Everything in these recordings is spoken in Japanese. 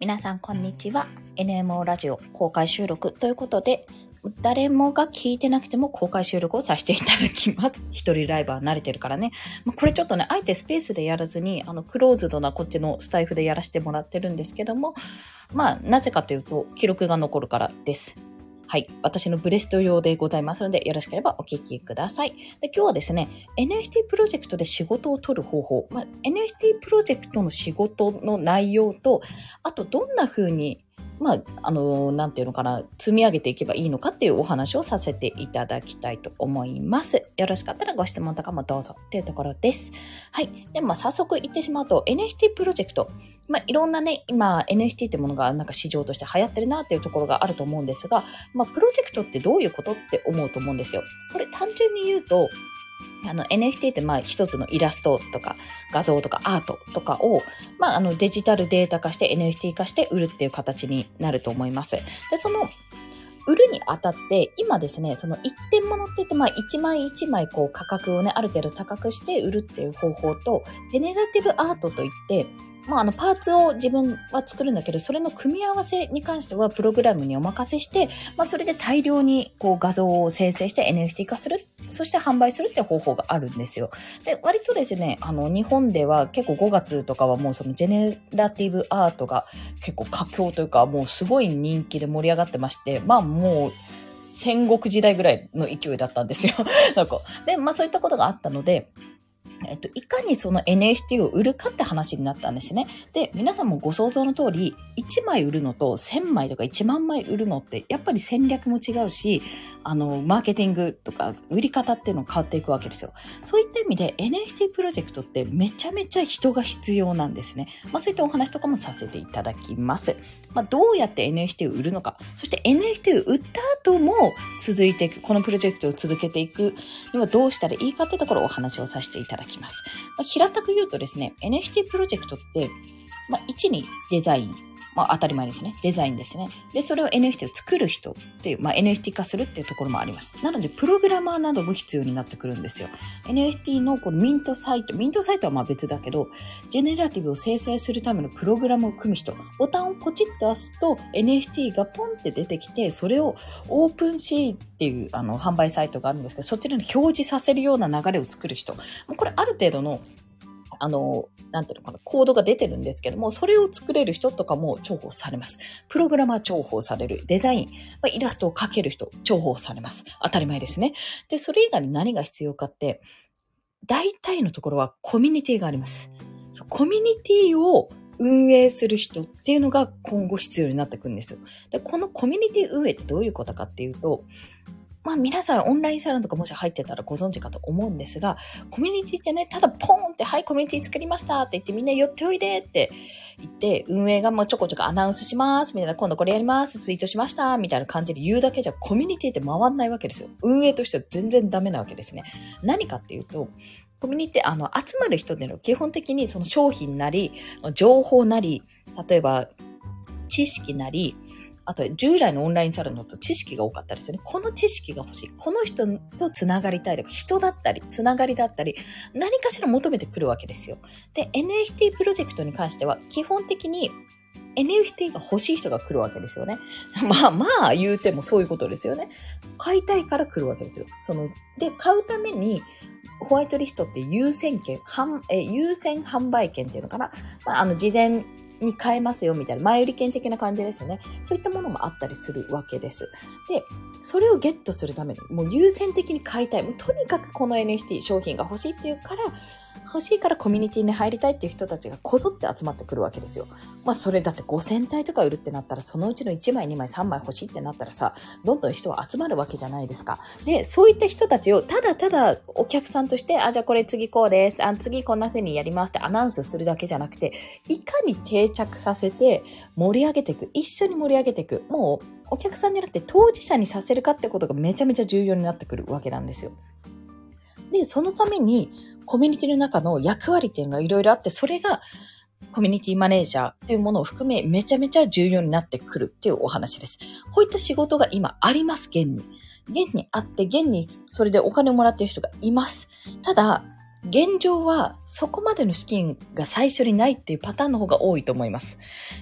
皆さんこんにちは。NMO ラジオ公開収録ということで、誰もが聞いてなくても公開収録をさせていただきます。一人ライバー慣れてるからね。まあ、これちょっとね、あえてスペースでやらずに、あの、クローズドなこっちのスタイフでやらせてもらってるんですけども、まあ、なぜかというと、記録が残るからです。はい。私のブレスト用でございますので、よろしければお聞きください。で今日はですね、NFT プロジェクトで仕事を取る方法、まあ、NFT プロジェクトの仕事の内容と、あとどんな風にまあ、あの、なんていうのかな、積み上げていけばいいのかっていうお話をさせていただきたいと思います。よろしかったらご質問とかもどうぞっていうところです。はい。で、まあ、早速言ってしまうと、NFT プロジェクト。まあ、いろんなね、今、NFT ってものがなんか市場として流行ってるなっていうところがあると思うんですが、まあ、プロジェクトってどういうことって思うと思うんですよ。これ単純に言うと、あの NFT ってまあ一つのイラストとか画像とかアートとかを、まあ、あのデジタルデータ化して NFT 化して売るっていう形になると思います。で、その売るにあたって、今ですね、その一点物って言って、まあ一枚一枚こう価格をね、ある程度高くして売るっていう方法と、ジェネラティブアートといって、まあ、あの、パーツを自分は作るんだけど、それの組み合わせに関しては、プログラムにお任せして、まあ、それで大量に、こう、画像を生成して NFT 化する、そして販売するって方法があるんですよ。で、割とですね、あの、日本では結構5月とかはもうそのジェネラティブアートが結構佳境というか、もうすごい人気で盛り上がってまして、まあ、もう、戦国時代ぐらいの勢いだったんですよ。なんか。で、まあそういったことがあったので、えっと、いかにその NFT を売るかって話になったんですね。で、皆さんもご想像の通り、1枚売るのと1000枚とか1万枚売るのって、やっぱり戦略も違うし、あの、マーケティングとか売り方っていうの変わっていくわけですよ。そういった意味で NFT プロジェクトってめちゃめちゃ人が必要なんですね。まあそういったお話とかもさせていただきます。まあどうやって NFT を売るのか、そして NFT を売った後も続いていく、このプロジェクトを続けていくにはどうしたらいいかってところをお話をさせていただきます。きまあ、平たく言うとですね、NFT プロジェクトって、まあ、1にデザイン、まあ当たり前ですね。デザインですね。で、それを NFT を作る人っていう、まあ NFT 化するっていうところもあります。なので、プログラマーなども必要になってくるんですよ。NFT のこのミントサイト、ミントサイトはまあ別だけど、ジェネラティブを生成するためのプログラムを組む人、ボタンをポチッと押すと NFT がポンって出てきて、それをオープンシーっていうあの販売サイトがあるんですけど、そちらに表示させるような流れを作る人。これある程度のあの、なんていうのかな、コードが出てるんですけども、それを作れる人とかも重宝されます。プログラマー重宝される。デザイン、まあ、イラストを描ける人重宝されます。当たり前ですね。で、それ以外に何が必要かって、大体のところはコミュニティがあります。コミュニティを運営する人っていうのが今後必要になってくるんですよ。で、このコミュニティ運営ってどういうことかっていうと、まあ皆さんオンラインサロンとかもし入ってたらご存知かと思うんですが、コミュニティってね、ただポーンって、はい、コミュニティ作りましたって言ってみんな寄っておいでって言って、運営がもうちょこちょこアナウンスしますみたいな、今度これやりますツイートしましたみたいな感じで言うだけじゃコミュニティって回んないわけですよ。運営としては全然ダメなわけですね。何かっていうと、コミュニティって、あの、集まる人での基本的にその商品なり、情報なり、例えば知識なり、あと、従来のオンラインサロンのと知識が多かったですよね。この知識が欲しい。この人と繋がりたいとか、人だったり、繋がりだったり、何かしら求めてくるわけですよ。で、NFT プロジェクトに関しては、基本的に NFT が欲しい人が来るわけですよね。まあまあ言うてもそういうことですよね。買いたいから来るわけですよ。その、で、買うために、ホワイトリストって優先権、え優先販売権っていうのかな。まあ、あの、事前に変えますよみたいな、前売り券的な感じですよね。そういったものもあったりするわけです。で、それをゲットするために、もう優先的に買いたい。もうとにかくこの NFT 商品が欲しいっていうから、欲しいからコミュニティに入りたいっていう人たちがこぞって集まってくるわけですよ。まあそれだって5000体とか売るってなったら、そのうちの1枚、2枚、3枚欲しいってなったらさ、どんどん人は集まるわけじゃないですか。で、そういった人たちをただただお客さんとして、あ、じゃあこれ次こうです。あ、次こんな風にやりますってアナウンスするだけじゃなくて、いかに定着させて盛り上げていく。一緒に盛り上げていく。もうお客さんじゃなくて当事者にさせるかってことがめちゃめちゃ重要になってくるわけなんですよ。で、そのためにコミュニティの中の役割っていうのがいろいろあって、それがコミュニティマネージャーというものを含めめちゃめちゃ重要になってくるっていうお話です。こういった仕事が今あります、現に。現にあって、現にそれでお金をもらっている人がいます。ただ、現状はそこまでの資金が最初にないっていうパターンの方が多いと思います。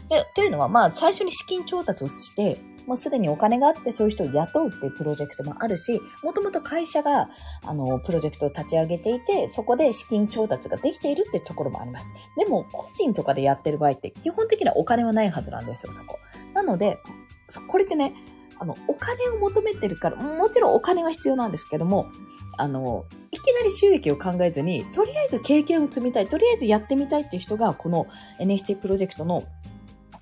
で、っていうのは、まあ、最初に資金調達をして、もうすでにお金があってそういう人を雇うっていうプロジェクトもあるし、もともと会社が、あの、プロジェクトを立ち上げていて、そこで資金調達ができているっていうところもあります。でも、個人とかでやってる場合って基本的にはお金はないはずなんですよ、そこ。なので、これってね、あの、お金を求めてるから、もちろんお金は必要なんですけども、あの、いきなり収益を考えずに、とりあえず経験を積みたい、とりあえずやってみたいっていう人が、この NHT プロジェクトの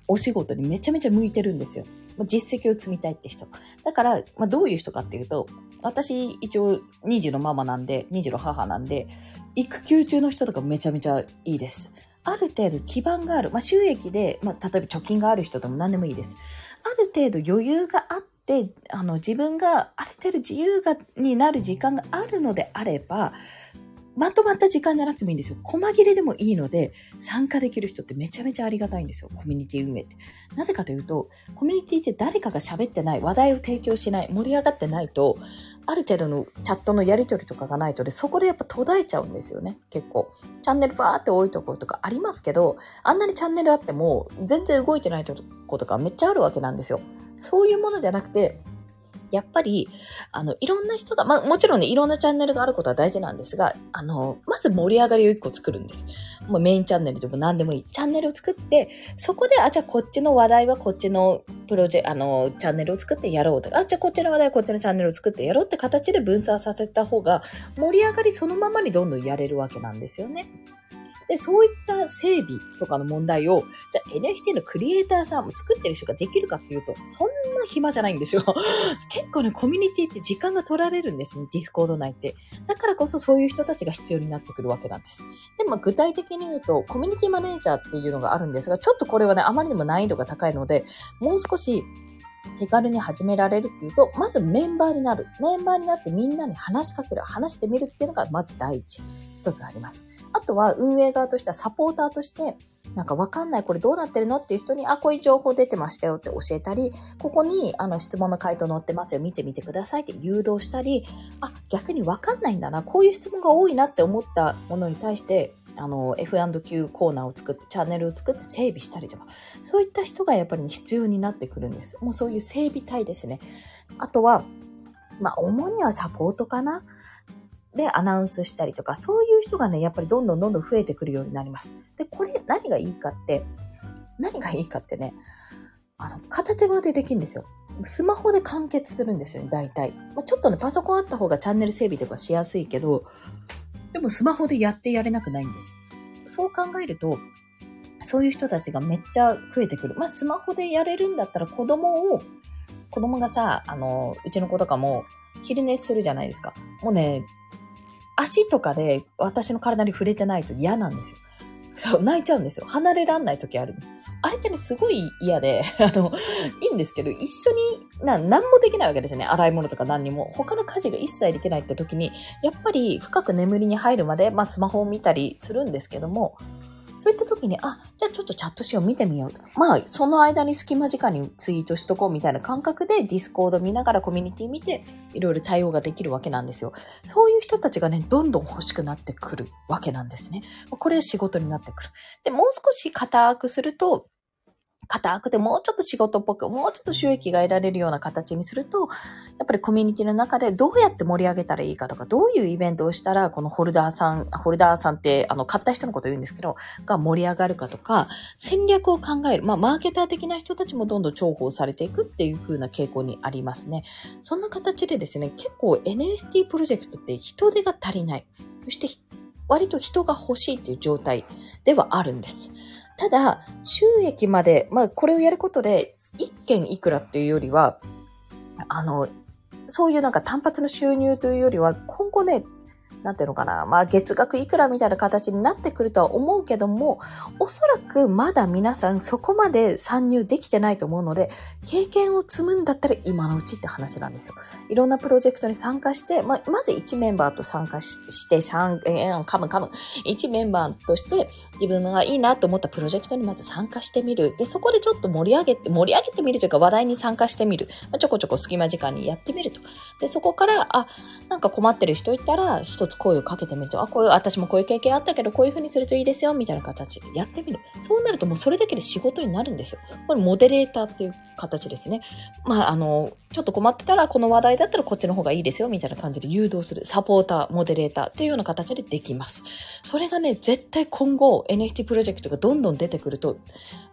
お仕事にめちゃめちゃ向いてるんですよ。実績を積みたいって人。だから、まあ、どういう人かっていうと、私一応2児のママなんで、2児の母なんで、育休中の人とかめちゃめちゃいいです。ある程度基盤がある。まあ、収益で、まあ、例えば貯金がある人でも何でもいいです。ある程度余裕があって、あの、自分がある程度自由が、になる時間があるのであれば、まとまった時間じゃなくてもいいんですよ。細切れでもいいので、参加できる人ってめちゃめちゃありがたいんですよ。コミュニティ運営って。なぜかというと、コミュニティって誰かが喋ってない、話題を提供しない、盛り上がってないと、ある程度のチャットのやり取りとかがないとで、そこでやっぱ途絶えちゃうんですよね。結構。チャンネルバーって多いところとかありますけど、あんなにチャンネルあっても、全然動いてないとことかめっちゃあるわけなんですよ。そういうものじゃなくて、やっぱり、あの、いろんな人が、まあもちろんね、いろんなチャンネルがあることは大事なんですが、あの、まず盛り上がりを一個作るんです。もうメインチャンネルでも何でもいい。チャンネルを作って、そこで、あ、じゃあこっちの話題はこっちのプロジェ、あの、チャンネルを作ってやろうとか、あ、じゃあこっちの話題はこっちのチャンネルを作ってやろうって形で分散させた方が、盛り上がりそのままにどんどんやれるわけなんですよね。で、そういった整備とかの問題を、じゃあ NFT のクリエイターさんも作ってる人ができるかっていうと、そんな暇じゃないんですよ。結構ね、コミュニティって時間が取られるんですね、ディスコード内って。だからこそそういう人たちが必要になってくるわけなんです。で、まあ具体的に言うと、コミュニティマネージャーっていうのがあるんですが、ちょっとこれはね、あまりにも難易度が高いので、もう少し手軽に始められるっていうと、まずメンバーになる。メンバーになってみんなに話しかける。話してみるっていうのがまず第一。一つあります。あとは運営側としてはサポーターとして、なんかわかんない、これどうなってるの？っていう人に、あ、こういう情報出てましたよって教えたり、ここにあの質問の回答載ってますよ、見てみてくださいって誘導したり、あ、逆にわかんないんだな、こういう質問が多いなって思ったものに対して、あの、F&Q コーナーを作って、チャンネルを作って整備したりとか、そういった人がやっぱり必要になってくるんです。もうそういう整備隊ですね。あとは、まあ、主にはサポートかな。でアナウンスしたりとか、そういう人がね、やっぱりどんどんどんどん増えてくるようになります。で、これ何がいいかって、何がいいかってね、あの、片手間でできるんですよ。スマホで完結するんですよね、大体。まあ、ちょっとね、パソコンあった方がチャンネル整備とかしやすいけど、でもスマホでやってやれなくないんです。そう考えると、そういう人たちがめっちゃ増えてくる。まあ、スマホでやれるんだったら子供を、子供がさ、あの、うちの子とかも昼寝するじゃないですか。もうね、足とかで私の体に触れてないと嫌なんですよ。そう、泣いちゃうんですよ。離れらんない時ある。あれってね、すごい嫌で、あの、いいんですけど、一緒に、な、何もできないわけですよね。洗い物とか何にも。他の家事が一切できないって時に、やっぱり深く眠りに入るまで、まあスマホを見たりするんですけども、そういった時に、あ、じゃあちょっとチャットしよう、見てみようと。まあ、その間に隙間時間にツイートしとこうみたいな感覚でディスコード見ながらコミュニティ見て、いろいろ対応ができるわけなんですよ。そういう人たちがね、どんどん欲しくなってくるわけなんですね。これ仕事になってくる。で、もう少し硬くすると、硬くてもうちょっと仕事っぽく、もうちょっと収益が得られるような形にすると、やっぱりコミュニティの中でどうやって盛り上げたらいいかとか、どういうイベントをしたら、このホルダーさん、ホルダーさんって、あの、買った人のこと言うんですけど、が盛り上がるかとか、戦略を考える。まあ、マーケター的な人たちもどんどん重宝されていくっていう風な傾向にありますね。そんな形でですね、結構 NFT プロジェクトって人手が足りない。そして、割と人が欲しいっていう状態ではあるんです。ただ、収益まで、まあ、これをやることで、一件いくらっていうよりは、あの、そういうなんか単発の収入というよりは、今後ね、なんていうのかな、まあ月額いくらみたいな形になってくるとは思うけども、おそらくまだ皆さんそこまで参入できてないと思うので、経験を積むんだったら今のうちって話なんですよ。いろんなプロジェクトに参加して、まあ、まず1メンバーと参加しして、えー、カムカム、1メンバーとして自分がいいなと思ったプロジェクトにまず参加してみる。で、そこでちょっと盛り上げて、盛り上げてみるというか話題に参加してみる。まあ、ちょこちょこ隙間時間にやってみると。で、そこから、あ、なんか困ってる人いたら、一つ声をかけてみると、あ、こういう、私もこういう経験あったけど、こういう風にするといいですよ、みたいな形でやってみる。そうなるともうそれだけで仕事になるんですよ。これモデレーターっていう形ですね。まあ、あの、ちょっと困ってたら、この話題だったらこっちの方がいいですよ、みたいな感じで誘導する。サポーター、モデレーターっていうような形でできます。それがね、絶対今後 NFT プロジェクトがどんどん出てくると、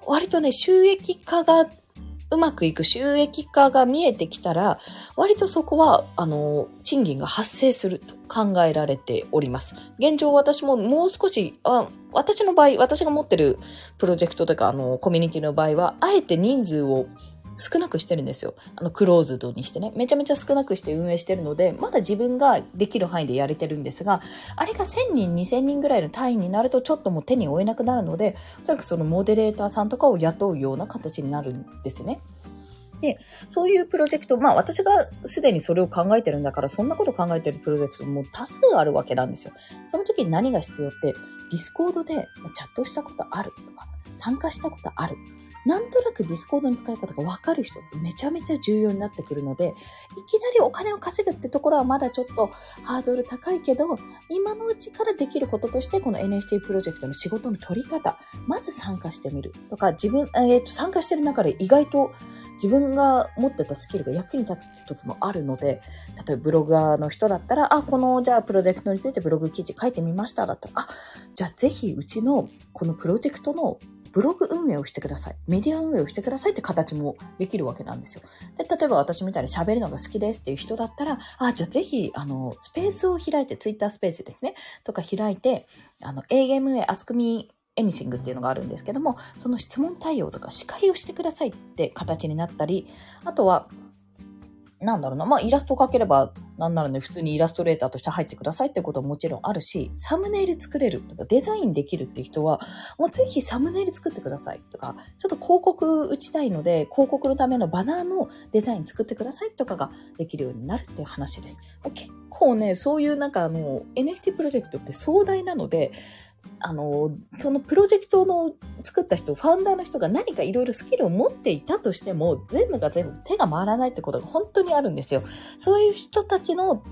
割とね、収益化がうまくいく収益化が見えてきたら、割とそこは、あの、賃金が発生すると考えられております。現状私ももう少し、あ私の場合、私が持ってるプロジェクトとか、あの、コミュニティの場合は、あえて人数を少なくしてるんですよ。あの、クローズドにしてね。めちゃめちゃ少なくして運営してるので、まだ自分ができる範囲でやれてるんですが、あれが1000人、2000人ぐらいの単位になるとちょっともう手に負えなくなるので、おそらくそのモデレーターさんとかを雇うような形になるんですね。で、そういうプロジェクト、まあ私がすでにそれを考えてるんだから、そんなこと考えてるプロジェクトも多数あるわけなんですよ。その時に何が必要って、ディスコードでチャットしたことあるとか、参加したことあるなんとなくディスコードの使い方がわかる人ってめちゃめちゃ重要になってくるので、いきなりお金を稼ぐってところはまだちょっとハードル高いけど、今のうちからできることとして、この NFT プロジェクトの仕事の取り方、まず参加してみるとか、自分、えっ、ー、と、参加してる中で意外と自分が持ってたスキルが役に立つって時もあるので、例えばブロガーの人だったら、あ、この、じゃあプロジェクトについてブログ記事書いてみましただったら、あ、じゃあぜひうちのこのプロジェクトのブログ運営をしてください。メディア運営をしてくださいって形もできるわけなんですよ。で、例えば私みたいに喋るのが好きですっていう人だったら、あ、じゃあぜひ、あの、スペースを開いて、ツイッタースペースですね、とか開いて、あの、AMA、Ask Me Anything っていうのがあるんですけども、その質問対応とか司会をしてくださいって形になったり、あとは、なんだろうな、まあ、イラストを描ければ、なんならね、普通にイラストレーターとして入ってくださいってことももちろんあるし、サムネイル作れるとか、デザインできるっていう人は、もうぜひサムネイル作ってくださいとか、ちょっと広告打ちたいので、広告のためのバナーのデザイン作ってくださいとかができるようになるっていう話です。結構ね、そういうなんかあの、NFT プロジェクトって壮大なので、あの、そのプロジェクトの作った人、ファウンダーの人が何かいろいろスキルを持っていたとしても、全部が全部手が回らないってことが本当にあるんですよ。そういう人たちの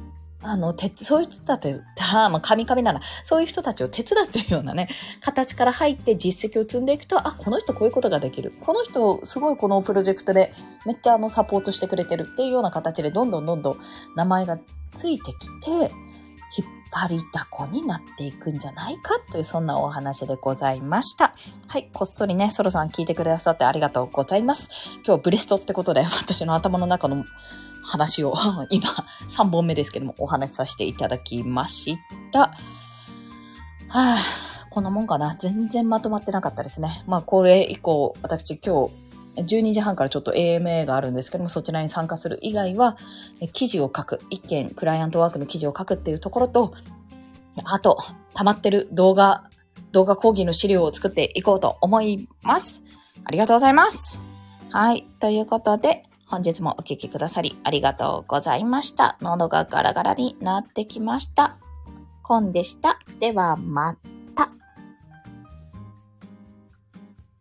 あの、て、そういう人たち、あまあ、神々なら、そういう人たちを手伝ってるようなね、形から入って実績を積んでいくと、あ、この人こういうことができる。この人、すごいこのプロジェクトで、めっちゃあの、サポートしてくれてるっていうような形で、どんどんどんどん名前がついてきて、引っ張りだこになっていくんじゃないかという、そんなお話でございました。はい、こっそりね、ソロさん聞いてくださってありがとうございます。今日ブレストってことで、私の頭の中の話を 今3本目ですけどもお話しさせていただきました。はあ、こんなもんかな。全然まとまってなかったですね。まあこれ以降、私今日12時半からちょっと AMA があるんですけども、そちらに参加する以外は、記事を書く、一件、クライアントワークの記事を書くっていうところと、あと、溜まってる動画、動画講義の資料を作っていこうと思います。ありがとうございます。はい。ということで、本日もお聴きくださりありがとうございました。喉がガラガラになってきました。コンでした。では、また。